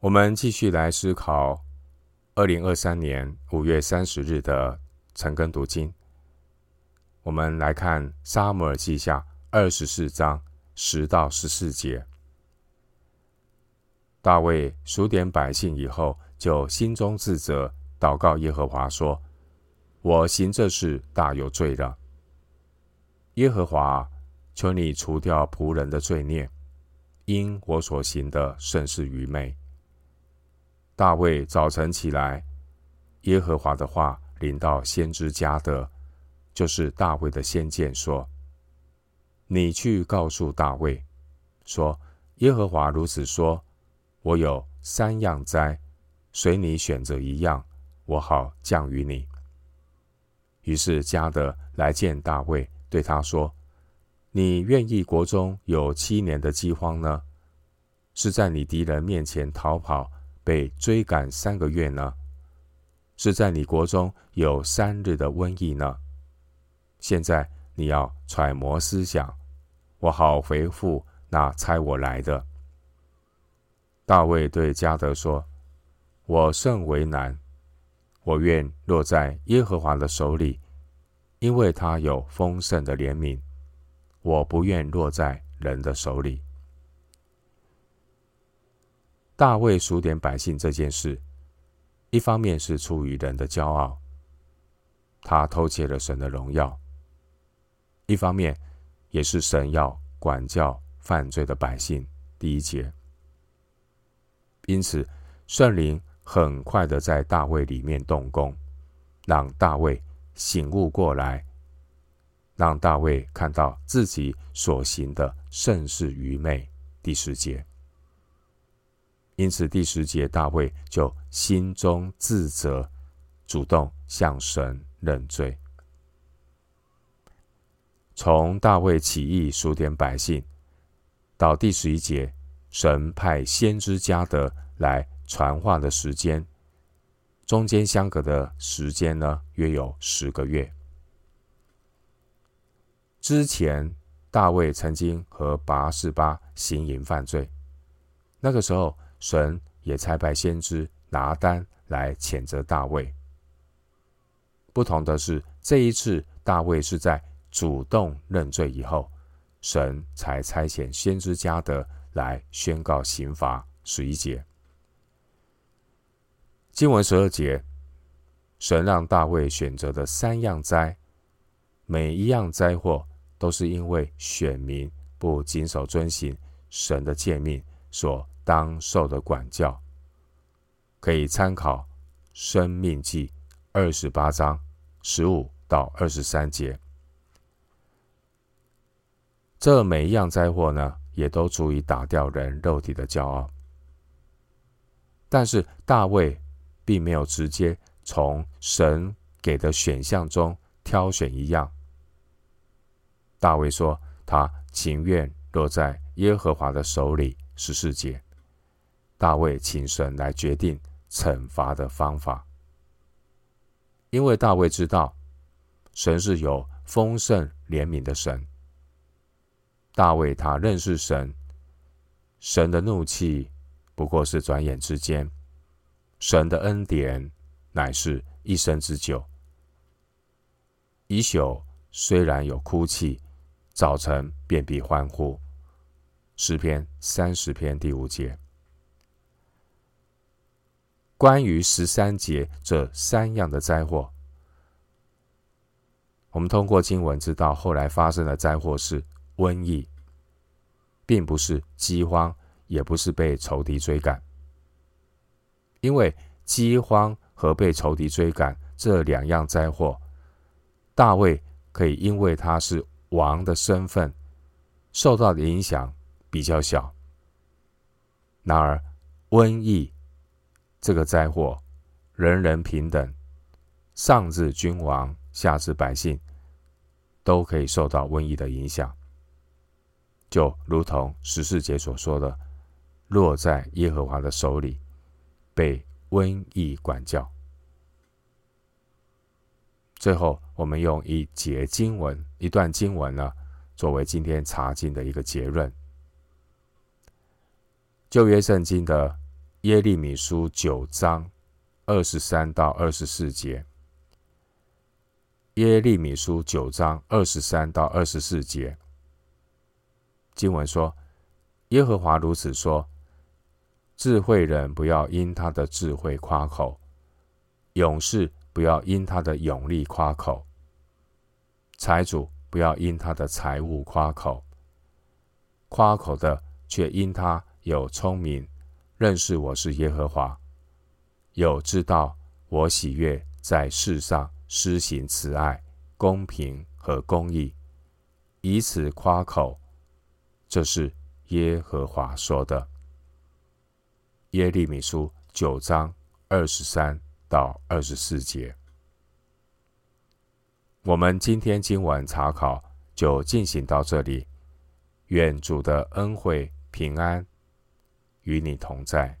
我们继续来思考二零二三年五月三十日的晨更读经。我们来看《撒母耳记下》二十四章十到十四节。大卫数点百姓以后，就心中自责，祷告耶和华说：“我行这事大有罪了。耶和华，求你除掉仆人的罪孽，因我所行的甚是愚昧。”大卫早晨起来，耶和华的话临到先知迦得，就是大卫的先见，说：“你去告诉大卫，说耶和华如此说：我有三样灾，随你选择一样，我好降于你。”于是迦得来见大卫，对他说：“你愿意国中有七年的饥荒呢？是在你敌人面前逃跑？”被追赶三个月呢？是在你国中有三日的瘟疫呢？现在你要揣摩思想，我好回复那差我来的。大卫对迦得说：“我甚为难，我愿落在耶和华的手里，因为他有丰盛的怜悯，我不愿落在人的手里。”大卫数点百姓这件事，一方面是出于人的骄傲，他偷窃了神的荣耀；一方面也是神要管教犯罪的百姓。第一节，因此圣灵很快的在大卫里面动工，让大卫醒悟过来，让大卫看到自己所行的甚是愚昧。第十节。因此，第十节，大卫就心中自责，主动向神认罪。从大卫起义数点百姓，到第十一节，神派先知加德来传话的时间，中间相隔的时间呢，约有十个月。之前，大卫曾经和拔示巴行淫犯罪，那个时候。神也差派先知拿单来谴责大卫。不同的是，这一次大卫是在主动认罪以后，神才差遣先知加德来宣告刑罚。十一节，经文十二节，神让大卫选择的三样灾，每一样灾祸都是因为选民不谨守遵行神的诫命所。当受的管教，可以参考《生命记》二十八章十五到二十三节。这每一样灾祸呢，也都足以打掉人肉体的骄傲。但是大卫并没有直接从神给的选项中挑选一样。大卫说，他情愿落在耶和华的手里。十四节。大卫请神来决定惩罚的方法，因为大卫知道神是有丰盛怜悯的神。大卫他认识神，神的怒气不过是转眼之间，神的恩典乃是一生之久。一宿虽然有哭泣，早晨便必欢呼。诗篇三十篇第五节。关于十三节这三样的灾祸，我们通过经文知道，后来发生的灾祸是瘟疫，并不是饥荒，也不是被仇敌追赶。因为饥荒和被仇敌追赶这两样灾祸，大卫可以因为他是王的身份，受到的影响比较小。然而瘟疫。这个灾祸，人人平等，上至君王，下至百姓，都可以受到瘟疫的影响。就如同十四节所说的，落在耶和华的手里，被瘟疫管教。最后，我们用一节经文，一段经文呢，作为今天查经的一个结论。旧约圣经的。耶利米书九章二十三到二十四节。耶利米书九章二十三到二十四节，经文说：“耶和华如此说，智慧人不要因他的智慧夸口，勇士不要因他的勇力夸口，财主不要因他的财物夸口，夸口的却因他有聪明，认识我是耶和华，有知道我喜悦在世上。”施行慈爱、公平和公义，以此夸口，这是耶和华说的。耶利米书九章二十三到二十四节。我们今天今晚查考就进行到这里。愿主的恩惠平安与你同在。